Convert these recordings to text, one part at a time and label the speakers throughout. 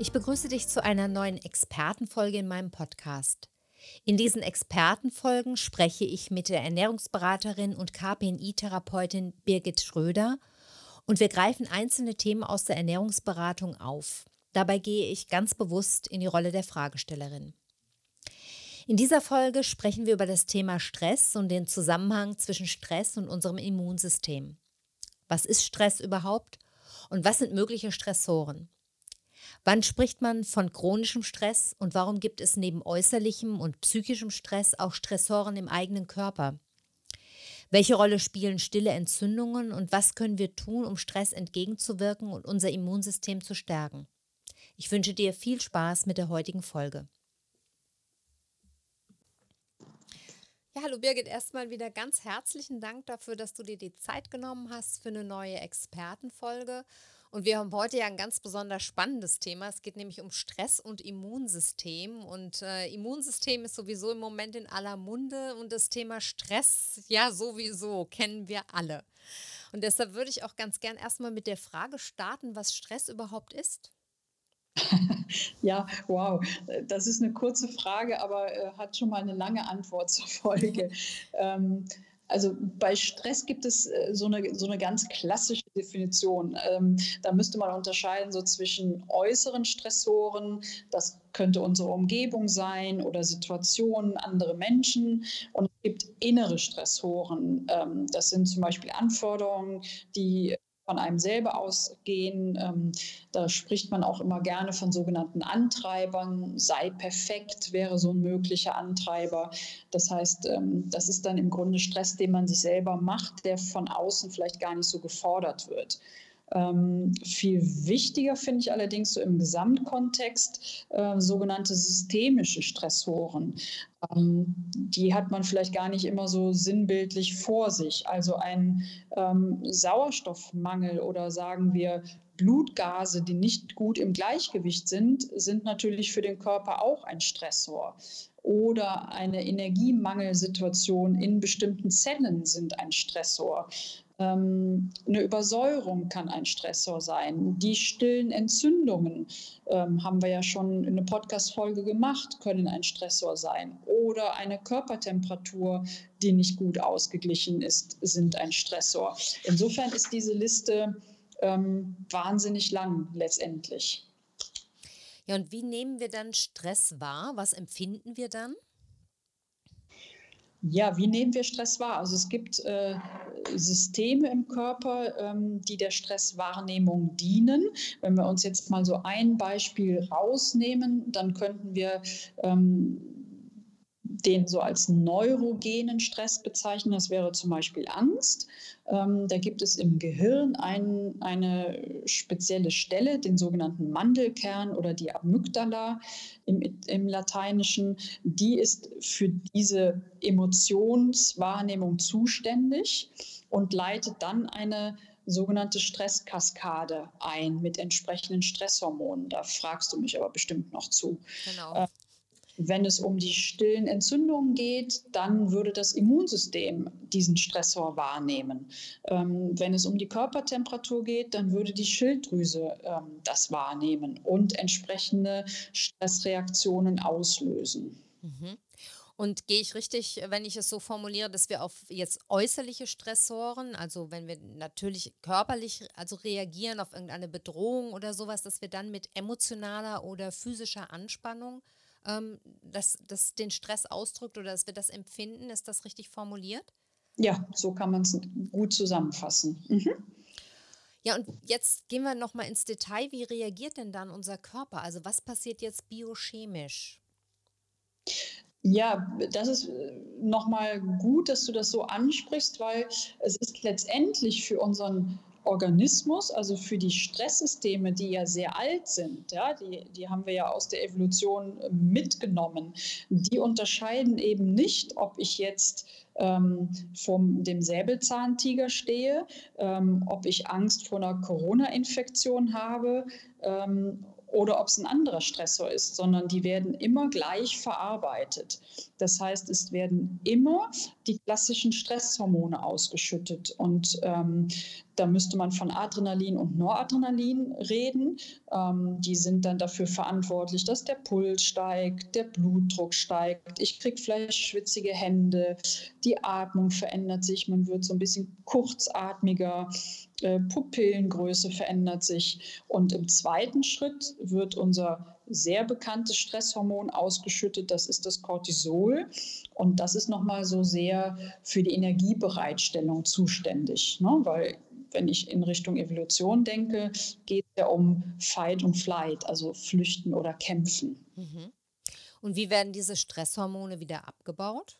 Speaker 1: Ich begrüße dich zu einer neuen Expertenfolge in meinem Podcast. In diesen Expertenfolgen spreche ich mit der Ernährungsberaterin und KPNI-Therapeutin Birgit Schröder und wir greifen einzelne Themen aus der Ernährungsberatung auf. Dabei gehe ich ganz bewusst in die Rolle der Fragestellerin. In dieser Folge sprechen wir über das Thema Stress und den Zusammenhang zwischen Stress und unserem Immunsystem. Was ist Stress überhaupt und was sind mögliche Stressoren? Wann spricht man von chronischem Stress und warum gibt es neben äußerlichem und psychischem Stress auch Stressoren im eigenen Körper? Welche Rolle spielen stille Entzündungen und was können wir tun, um Stress entgegenzuwirken und unser Immunsystem zu stärken? Ich wünsche dir viel Spaß mit der heutigen Folge. Ja, hallo Birgit, erstmal wieder ganz herzlichen Dank dafür, dass du dir die Zeit genommen hast für eine neue Expertenfolge. Und wir haben heute ja ein ganz besonders spannendes Thema. Es geht nämlich um Stress und Immunsystem. Und äh, Immunsystem ist sowieso im Moment in aller Munde und das Thema Stress, ja, sowieso, kennen wir alle. Und deshalb würde ich auch ganz gern erstmal mit der Frage starten, was Stress überhaupt ist.
Speaker 2: Ja, wow. Das ist eine kurze Frage, aber äh, hat schon mal eine lange Antwort zur Folge. ähm, also bei Stress gibt es äh, so eine, so eine ganz klassische Definition. Ähm, da müsste man unterscheiden so zwischen äußeren Stressoren, das könnte unsere Umgebung sein oder Situationen, andere Menschen. Und es gibt innere Stressoren. Ähm, das sind zum Beispiel Anforderungen, die von einem selber ausgehen. Ähm, da spricht man auch immer gerne von sogenannten Antreibern. Sei perfekt wäre so ein möglicher Antreiber. Das heißt, ähm, das ist dann im Grunde Stress, den man sich selber macht, der von außen vielleicht gar nicht so gefordert wird. Ähm, viel wichtiger finde ich allerdings so im Gesamtkontext äh, sogenannte systemische Stressoren. Ähm, die hat man vielleicht gar nicht immer so sinnbildlich vor sich. Also ein ähm, Sauerstoffmangel oder sagen wir Blutgase, die nicht gut im Gleichgewicht sind, sind natürlich für den Körper auch ein Stressor oder eine Energiemangelsituation in bestimmten Zellen sind ein Stressor. Ähm, eine Übersäuerung kann ein Stressor sein. Die stillen Entzündungen, ähm, haben wir ja schon in einer Podcast-Folge gemacht, können ein Stressor sein. Oder eine Körpertemperatur, die nicht gut ausgeglichen ist, sind ein Stressor. Insofern ist diese Liste ähm, wahnsinnig lang letztendlich.
Speaker 1: Ja, und wie nehmen wir dann Stress wahr? Was empfinden wir dann?
Speaker 2: Ja, wie nehmen wir Stress wahr? Also es gibt äh, Systeme im Körper, ähm, die der Stresswahrnehmung dienen. Wenn wir uns jetzt mal so ein Beispiel rausnehmen, dann könnten wir ähm, den so als neurogenen Stress bezeichnen. Das wäre zum Beispiel Angst. Ähm, da gibt es im Gehirn ein, eine spezielle Stelle, den sogenannten Mandelkern oder die Amygdala im, im Lateinischen. Die ist für diese Emotionswahrnehmung zuständig und leitet dann eine sogenannte Stresskaskade ein mit entsprechenden Stresshormonen. Da fragst du mich aber bestimmt noch zu. Genau. Wenn es um die stillen Entzündungen geht, dann würde das Immunsystem diesen Stressor wahrnehmen. Ähm, wenn es um die Körpertemperatur geht, dann würde die Schilddrüse ähm, das wahrnehmen und entsprechende Stressreaktionen auslösen.
Speaker 1: Mhm. Und gehe ich richtig, wenn ich es so formuliere, dass wir auf jetzt äußerliche Stressoren, also wenn wir natürlich körperlich also reagieren auf irgendeine Bedrohung oder sowas, dass wir dann mit emotionaler oder physischer Anspannung ähm, dass das den Stress ausdrückt oder dass wir das empfinden. Ist das richtig formuliert?
Speaker 2: Ja, so kann man es gut zusammenfassen. Mhm.
Speaker 1: Ja, und jetzt gehen wir nochmal ins Detail. Wie reagiert denn dann unser Körper? Also was passiert jetzt biochemisch?
Speaker 2: Ja, das ist äh, nochmal gut, dass du das so ansprichst, weil es ist letztendlich für unseren Organismus, also für die Stresssysteme, die ja sehr alt sind, ja, die, die haben wir ja aus der Evolution mitgenommen, die unterscheiden eben nicht, ob ich jetzt ähm, vor dem Säbelzahntiger stehe, ähm, ob ich Angst vor einer Corona-Infektion habe ähm, oder ob es ein anderer Stressor ist, sondern die werden immer gleich verarbeitet. Das heißt, es werden immer die klassischen Stresshormone ausgeschüttet. Und ähm, da müsste man von Adrenalin und Noradrenalin reden. Ähm, die sind dann dafür verantwortlich, dass der Puls steigt, der Blutdruck steigt. Ich kriege vielleicht schwitzige Hände, die Atmung verändert sich, man wird so ein bisschen kurzatmiger, äh, Pupillengröße verändert sich. Und im zweiten Schritt wird unser sehr bekanntes Stresshormon ausgeschüttet, das ist das Cortisol. Und das ist nochmal so sehr für die Energiebereitstellung zuständig, ne? weil wenn ich in Richtung Evolution denke, geht es ja um Fight und Flight, also Flüchten oder Kämpfen. Mhm.
Speaker 1: Und wie werden diese Stresshormone wieder abgebaut?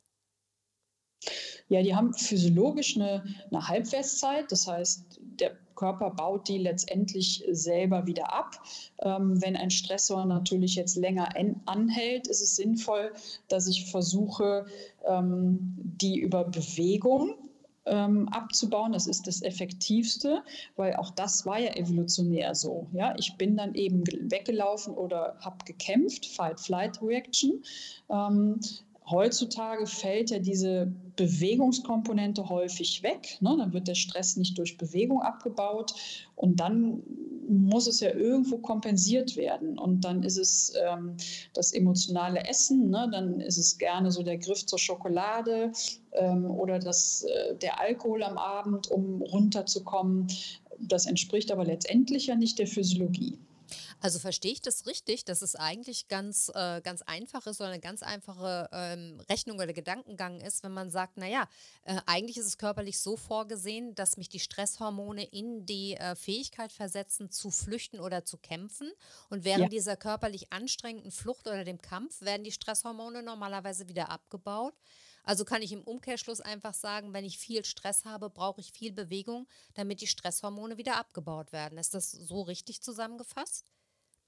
Speaker 2: Ja, die haben physiologisch eine, eine Halbwertszeit. Das heißt, der Körper baut die letztendlich selber wieder ab. Ähm, wenn ein Stressor natürlich jetzt länger anhält, ist es sinnvoll, dass ich versuche, ähm, die über Bewegung ähm, abzubauen. Das ist das Effektivste, weil auch das war ja evolutionär so. Ja, ich bin dann eben weggelaufen oder habe gekämpft, Fight-Flight-Reaction. Ähm, Heutzutage fällt ja diese Bewegungskomponente häufig weg. Ne? Dann wird der Stress nicht durch Bewegung abgebaut und dann muss es ja irgendwo kompensiert werden. Und dann ist es ähm, das emotionale Essen, ne? dann ist es gerne so der Griff zur Schokolade ähm, oder das, äh, der Alkohol am Abend, um runterzukommen. Das entspricht aber letztendlich ja nicht der Physiologie.
Speaker 1: Also verstehe ich das richtig, dass es eigentlich ganz, äh, ganz einfach ist oder eine ganz einfache ähm, Rechnung oder Gedankengang ist, wenn man sagt, naja, äh, eigentlich ist es körperlich so vorgesehen, dass mich die Stresshormone in die äh, Fähigkeit versetzen, zu flüchten oder zu kämpfen. Und während ja. dieser körperlich anstrengenden Flucht oder dem Kampf werden die Stresshormone normalerweise wieder abgebaut. Also kann ich im Umkehrschluss einfach sagen, wenn ich viel Stress habe, brauche ich viel Bewegung, damit die Stresshormone wieder abgebaut werden. Ist das so richtig zusammengefasst?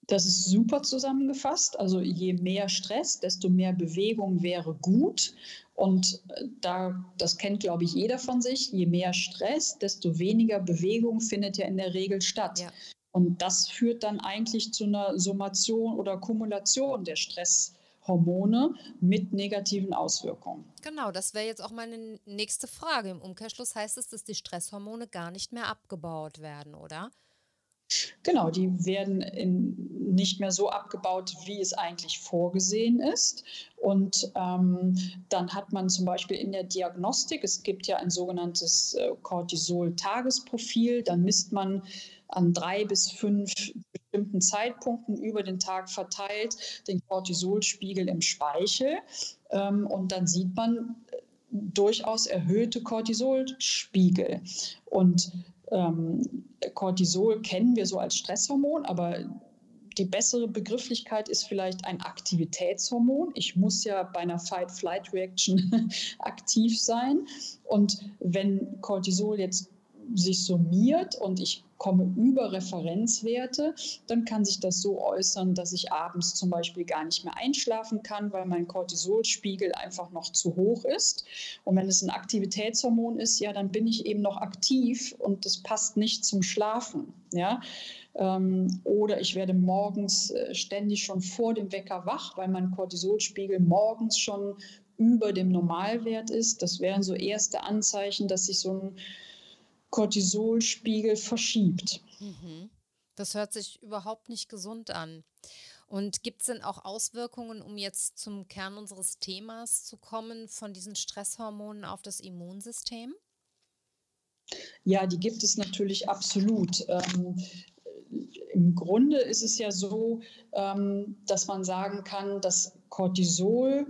Speaker 2: Das ist super zusammengefasst. Also je mehr Stress, desto mehr Bewegung wäre gut. Und äh, da, das kennt, glaube ich, jeder von sich. Je mehr Stress, desto weniger Bewegung findet ja in der Regel statt. Ja. Und das führt dann eigentlich zu einer Summation oder Kumulation der Stresshormone mit negativen Auswirkungen.
Speaker 1: Genau, das wäre jetzt auch meine nächste Frage. Im Umkehrschluss heißt es, dass die Stresshormone gar nicht mehr abgebaut werden, oder?
Speaker 2: Genau, die werden in, nicht mehr so abgebaut, wie es eigentlich vorgesehen ist. Und ähm, dann hat man zum Beispiel in der Diagnostik, es gibt ja ein sogenanntes äh, Cortisol-Tagesprofil, dann misst man an drei bis fünf bestimmten Zeitpunkten über den Tag verteilt den Cortisolspiegel im Speichel. Ähm, und dann sieht man äh, durchaus erhöhte Cortisolspiegel. Und ähm, Cortisol kennen wir so als Stresshormon, aber die bessere Begrifflichkeit ist vielleicht ein Aktivitätshormon. Ich muss ja bei einer Fight-Flight-Reaction aktiv sein. Und wenn Cortisol jetzt sich summiert und ich komme über Referenzwerte, dann kann sich das so äußern, dass ich abends zum Beispiel gar nicht mehr einschlafen kann, weil mein Cortisolspiegel einfach noch zu hoch ist. Und wenn es ein Aktivitätshormon ist, ja, dann bin ich eben noch aktiv und das passt nicht zum Schlafen. Ja. Ähm, oder ich werde morgens äh, ständig schon vor dem Wecker wach, weil mein Cortisolspiegel morgens schon über dem Normalwert ist. Das wären so erste Anzeichen, dass sich so ein Cortisolspiegel verschiebt. Mhm.
Speaker 1: Das hört sich überhaupt nicht gesund an. Und gibt es denn auch Auswirkungen, um jetzt zum Kern unseres Themas zu kommen, von diesen Stresshormonen auf das Immunsystem?
Speaker 2: Ja, die gibt es natürlich absolut. Ähm, Im Grunde ist es ja so, ähm, dass man sagen kann, dass Cortisol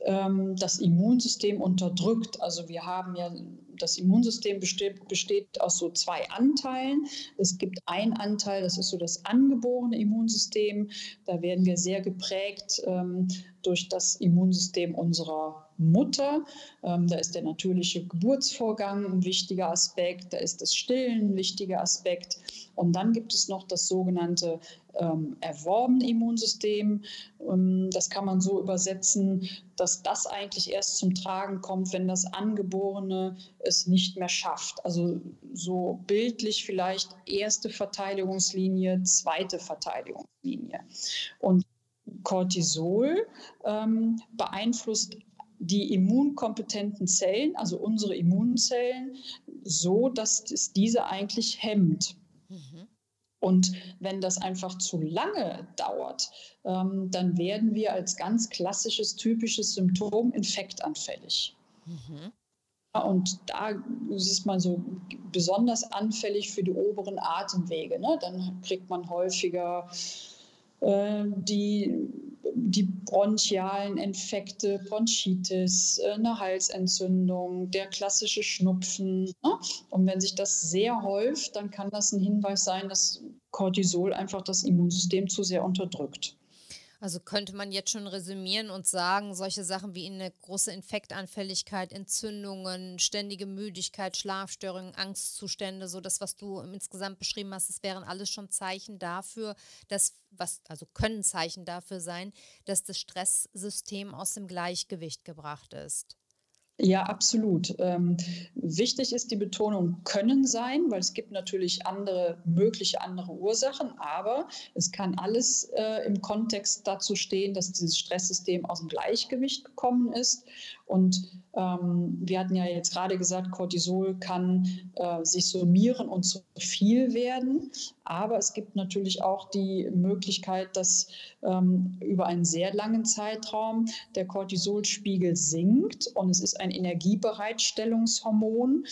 Speaker 2: ähm, das Immunsystem unterdrückt. Also wir haben ja das Immunsystem besteht, besteht aus so zwei Anteilen. Es gibt einen Anteil, das ist so das angeborene Immunsystem. Da werden wir sehr geprägt ähm, durch das Immunsystem unserer Mutter. Ähm, da ist der natürliche Geburtsvorgang ein wichtiger Aspekt, da ist das Stillen ein wichtiger Aspekt. Und dann gibt es noch das sogenannte ähm, erworbene Immunsystem. Ähm, das kann man so übersetzen, dass das eigentlich erst zum Tragen kommt, wenn das Angeborene es nicht mehr schafft. Also so bildlich vielleicht erste Verteidigungslinie, zweite Verteidigungslinie. Und Cortisol ähm, beeinflusst die immunkompetenten Zellen, also unsere Immunzellen, so, dass es diese eigentlich hemmt. Mhm. Und wenn das einfach zu lange dauert, ähm, dann werden wir als ganz klassisches, typisches Symptom infektanfällig. Mhm. Und da ist man so besonders anfällig für die oberen Atemwege. Ne? Dann kriegt man häufiger äh, die die bronchialen Infekte, Bronchitis, äh, eine Halsentzündung, der klassische Schnupfen. Ne? Und wenn sich das sehr häuft, dann kann das ein Hinweis sein, dass Cortisol einfach das Immunsystem zu sehr unterdrückt.
Speaker 1: Also könnte man jetzt schon resümieren und sagen, solche Sachen wie eine große Infektanfälligkeit, Entzündungen, ständige Müdigkeit, Schlafstörungen, Angstzustände, so das, was du insgesamt beschrieben hast, das wären alles schon Zeichen dafür, dass was, also können Zeichen dafür sein, dass das Stresssystem aus dem Gleichgewicht gebracht ist.
Speaker 2: Ja, absolut. Ähm, wichtig ist die Betonung können sein, weil es gibt natürlich andere, mögliche andere Ursachen, aber es kann alles äh, im Kontext dazu stehen, dass dieses Stresssystem aus dem Gleichgewicht gekommen ist und ähm, wir hatten ja jetzt gerade gesagt, Cortisol kann äh, sich summieren und zu viel werden. Aber es gibt natürlich auch die Möglichkeit, dass ähm, über einen sehr langen Zeitraum der Cortisolspiegel sinkt und es ist ein Energiebereitstellungshormon.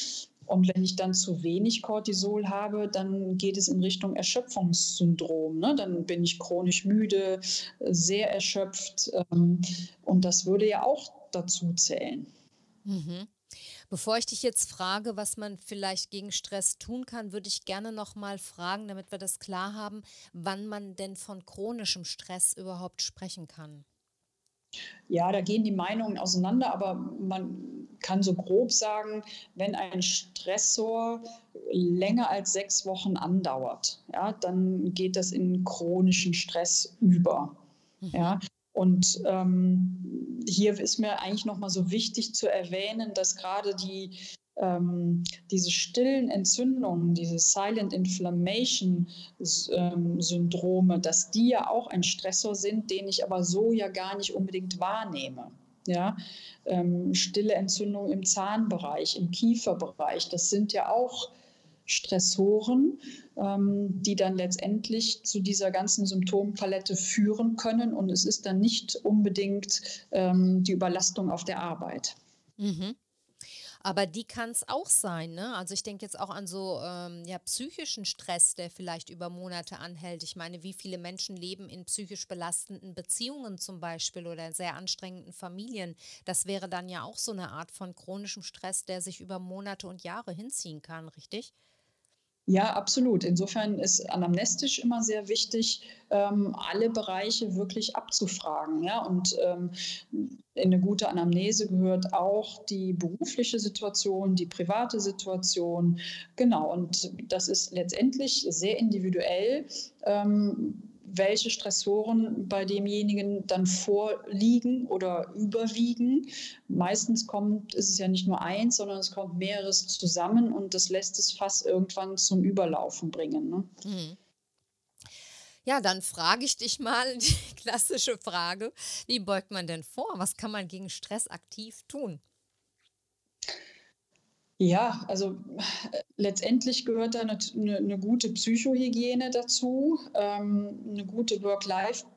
Speaker 2: Und wenn ich dann zu wenig Cortisol habe, dann geht es in Richtung Erschöpfungssyndrom. Ne? Dann bin ich chronisch müde, sehr erschöpft. Ähm, und das würde ja auch dazu zählen.
Speaker 1: Mhm. Bevor ich dich jetzt frage, was man vielleicht gegen Stress tun kann, würde ich gerne noch mal fragen, damit wir das klar haben, wann man denn von chronischem Stress überhaupt sprechen kann.
Speaker 2: Ja, da gehen die Meinungen auseinander, aber man kann so grob sagen, wenn ein Stressor länger als sechs Wochen andauert, ja, dann geht das in chronischen Stress über. Mhm. Ja, und ähm, hier ist mir eigentlich nochmal so wichtig zu erwähnen, dass gerade die, ähm, diese stillen Entzündungen, diese Silent Inflammation ähm, Syndrome, dass die ja auch ein Stressor sind, den ich aber so ja gar nicht unbedingt wahrnehme. Ja, ähm, stille Entzündungen im Zahnbereich, im Kieferbereich, das sind ja auch Stressoren, ähm, die dann letztendlich zu dieser ganzen Symptompalette führen können. Und es ist dann nicht unbedingt ähm, die Überlastung auf der Arbeit.
Speaker 1: Mhm. Aber die kann es auch sein, ne? Also ich denke jetzt auch an so ähm, ja, psychischen Stress, der vielleicht über Monate anhält. Ich meine, wie viele Menschen leben in psychisch belastenden Beziehungen zum Beispiel oder in sehr anstrengenden Familien. Das wäre dann ja auch so eine Art von chronischem Stress, der sich über Monate und Jahre hinziehen kann, richtig?
Speaker 2: Ja, absolut. Insofern ist anamnestisch immer sehr wichtig, ähm, alle Bereiche wirklich abzufragen. Ja? Und ähm, in eine gute Anamnese gehört auch die berufliche Situation, die private Situation. Genau, und das ist letztendlich sehr individuell. Ähm, welche Stressoren bei demjenigen dann vorliegen oder überwiegen. Meistens kommt, ist es ja nicht nur eins, sondern es kommt mehreres zusammen und das lässt es fast irgendwann zum Überlaufen bringen. Ne? Mhm.
Speaker 1: Ja, dann frage ich dich mal die klassische Frage, wie beugt man denn vor? Was kann man gegen Stress aktiv tun?
Speaker 2: Ja, also äh, letztendlich gehört da eine, eine, gute Psychohygiene dazu, ähm, eine gute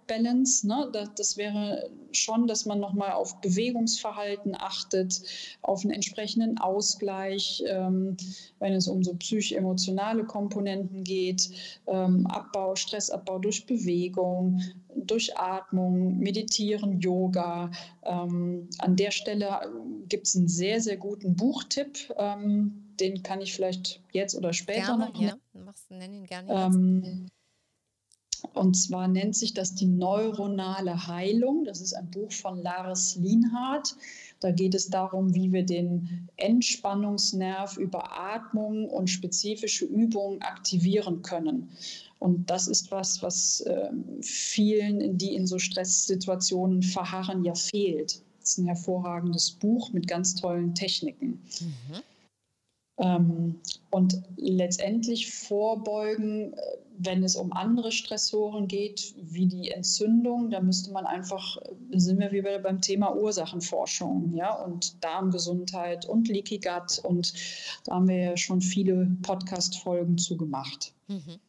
Speaker 2: Work-Life-Balance. Ne? Das, das, wäre schon, dass man nochmal auf Bewegungsverhalten achtet, auf einen entsprechenden Ausgleich, ähm, wenn es um so psychoemotionale Komponenten geht, ähm, Abbau, Stressabbau durch Bewegung, durch Atmung, Meditieren, Yoga. Ähm, an der Stelle gibt es einen sehr, sehr guten Buchtipp. Ähm, den kann ich vielleicht jetzt oder später
Speaker 1: gerne,
Speaker 2: noch.
Speaker 1: Ja, machst, nenn ihn gerne
Speaker 2: ähm, und zwar nennt sich das die neuronale Heilung. Das ist ein Buch von Lars Lienhardt. Da geht es darum, wie wir den Entspannungsnerv über Atmung und spezifische Übungen aktivieren können. Und das ist was, was äh, vielen, die in so Stresssituationen verharren, ja fehlt. Das ist ein hervorragendes Buch mit ganz tollen Techniken. Mhm. Ähm, und letztendlich vorbeugen, äh, wenn es um andere Stressoren geht, wie die Entzündung, da müsste man einfach, sind wir wieder beim Thema Ursachenforschung, ja, und Darmgesundheit und Leaky Gut und da haben wir ja schon viele Podcast-Folgen zu gemacht. Mhm.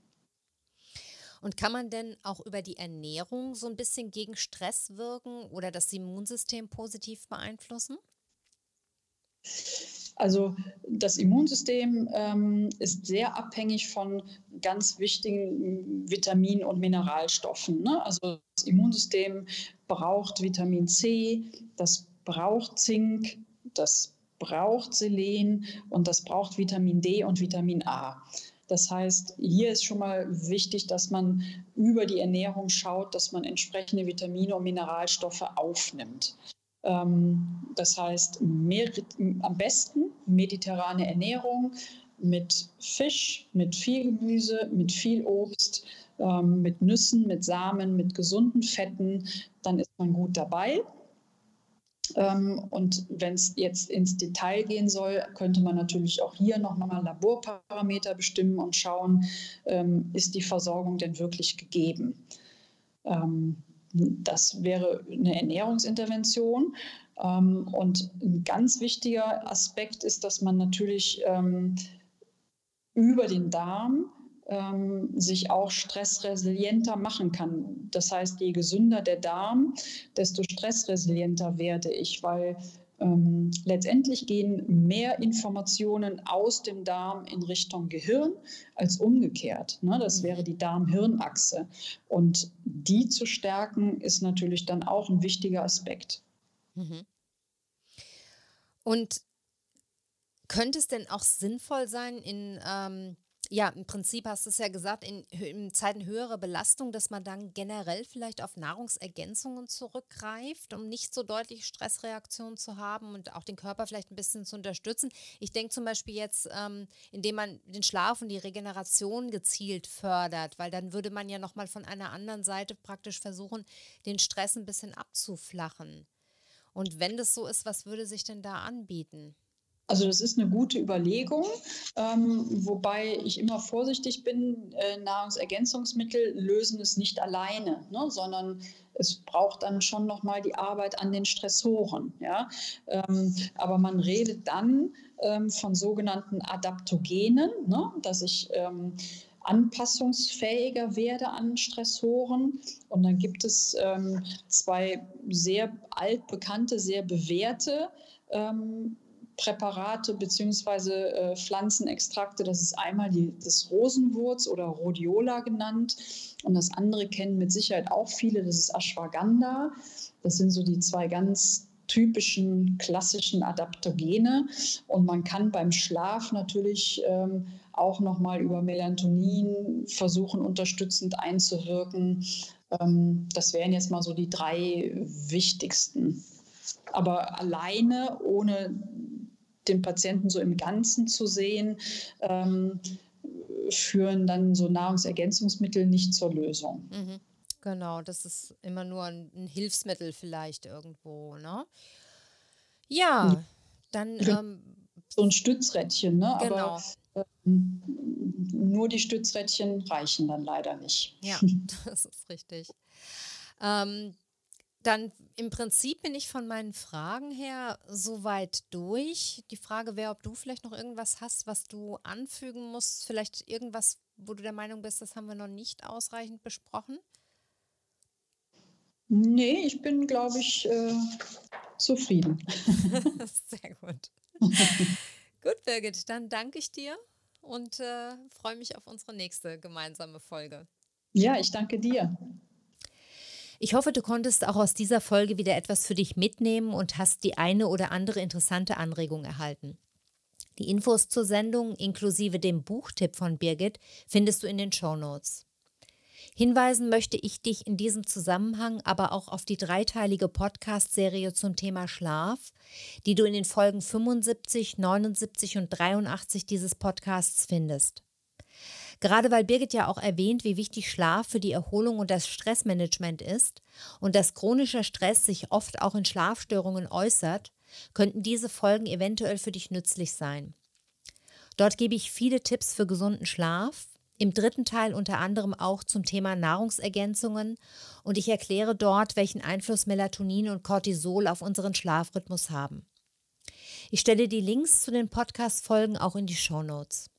Speaker 1: Und kann man denn auch über die Ernährung so ein bisschen gegen Stress wirken oder das Immunsystem positiv beeinflussen?
Speaker 2: Also das Immunsystem ähm, ist sehr abhängig von ganz wichtigen Vitamin- und Mineralstoffen. Ne? Also das Immunsystem braucht Vitamin C, das braucht Zink, das braucht Selen und das braucht Vitamin D und Vitamin A. Das heißt, hier ist schon mal wichtig, dass man über die Ernährung schaut, dass man entsprechende Vitamine und Mineralstoffe aufnimmt. Ähm, das heißt, mehr, am besten mediterrane Ernährung mit Fisch, mit viel Gemüse, mit viel Obst, ähm, mit Nüssen, mit Samen, mit gesunden Fetten, dann ist man gut dabei. Ähm, und wenn es jetzt ins Detail gehen soll, könnte man natürlich auch hier nochmal Laborparameter bestimmen und schauen, ist die Versorgung denn wirklich gegeben. Das wäre eine Ernährungsintervention. Ähm, und ein ganz wichtiger Aspekt ist, dass man natürlich ähm, über den Darm ähm, sich auch stressresilienter machen kann. Das heißt, je gesünder der Darm, desto stressresilienter werde ich, weil ähm, letztendlich gehen mehr Informationen aus dem Darm in Richtung Gehirn als umgekehrt. Ne? Das mhm. wäre die Darm-Hirn-Achse. Und die zu stärken, ist natürlich dann auch ein wichtiger Aspekt. Mhm.
Speaker 1: Und könnte es denn auch sinnvoll sein, in ähm, ja, im Prinzip hast du es ja gesagt, in, in, Zeiten höherer Belastung, dass man dann generell vielleicht auf Nahrungsergänzungen zurückgreift, um nicht so deutliche Stressreaktionen zu haben und auch den Körper vielleicht ein bisschen zu unterstützen. Ich denke zum Beispiel jetzt, ähm, indem man den Schlaf und die Regeneration gezielt fördert, weil dann würde man ja nochmal von einer anderen Seite praktisch versuchen, den Stress ein bisschen abzuflachen. Und wenn das so ist, was würde sich denn da anbieten?
Speaker 2: Also das ist eine gute Überlegung, ähm, wobei ich immer vorsichtig bin, äh, Nahrungsergänzungsmittel lösen es nicht alleine, ne, sondern es braucht dann schon nochmal die Arbeit an den Stressoren. Ja? Ähm, aber man redet dann ähm, von sogenannten Adaptogenen, ne, dass ich ähm, anpassungsfähiger werde an Stressoren. Und dann gibt es ähm, zwei sehr altbekannte, sehr bewährte ähm, Präparate bzw. Äh, Pflanzenextrakte. Das ist einmal die, das Rosenwurz oder Rhodiola genannt und das andere kennen mit Sicherheit auch viele, das ist Ashwagandha. Das sind so die zwei ganz typischen klassischen Adaptogene und man kann beim Schlaf natürlich ähm, auch noch mal über Melatonin versuchen unterstützend einzuwirken. Ähm, das wären jetzt mal so die drei wichtigsten. Aber alleine ohne den Patienten so im Ganzen zu sehen, ähm, führen dann so Nahrungsergänzungsmittel nicht zur Lösung.
Speaker 1: Mhm. Genau, das ist immer nur ein, ein, Hilfsmittel vielleicht irgendwo, ne? Ja, dann. Ähm,
Speaker 2: so ein Stützrädchen, ne? Genau. Aber ähm, nur die Stützrädchen reichen dann leider nicht.
Speaker 1: Ja, das ist richtig. Ähm, dann im Prinzip bin ich von meinen Fragen her soweit durch. Die Frage wäre, ob du vielleicht noch irgendwas hast, was du anfügen musst. Vielleicht irgendwas, wo du der Meinung bist, das haben wir noch nicht ausreichend besprochen.
Speaker 2: Nee, ich bin, glaube ich, äh, zufrieden.
Speaker 1: Sehr gut. gut, Birgit, dann danke ich dir und äh, freue mich auf unsere nächste gemeinsame Folge.
Speaker 2: Ja, ich danke dir.
Speaker 1: Ich hoffe, du konntest auch aus dieser Folge wieder etwas für dich mitnehmen und hast die eine oder andere interessante Anregung erhalten. Die Infos zur Sendung inklusive dem Buchtipp von Birgit findest du in den Show Notes. Hinweisen möchte ich dich in diesem Zusammenhang aber auch auf die dreiteilige Podcast-Serie zum Thema Schlaf, die du in den Folgen 75, 79 und 83 dieses Podcasts findest. Gerade weil Birgit ja auch erwähnt, wie wichtig Schlaf für die Erholung und das Stressmanagement ist und dass chronischer Stress sich oft auch in Schlafstörungen äußert, könnten diese Folgen eventuell für dich nützlich sein. Dort gebe ich viele Tipps für gesunden Schlaf, im dritten Teil unter anderem auch zum Thema Nahrungsergänzungen und ich erkläre dort, welchen Einfluss Melatonin und Cortisol auf unseren Schlafrhythmus haben. Ich stelle die Links zu den Podcast-Folgen auch in die Show Notes.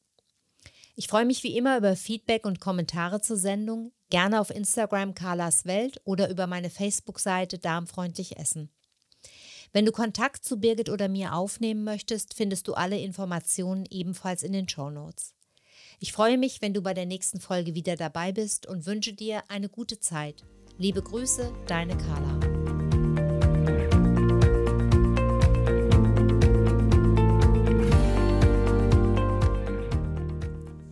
Speaker 1: Ich freue mich wie immer über Feedback und Kommentare zur Sendung, gerne auf Instagram Carlas Welt oder über meine Facebook-Seite Darmfreundlich Essen. Wenn du Kontakt zu Birgit oder mir aufnehmen möchtest, findest du alle Informationen ebenfalls in den Show Notes. Ich freue mich, wenn du bei der nächsten Folge wieder dabei bist und wünsche dir eine gute Zeit. Liebe Grüße, deine Carla.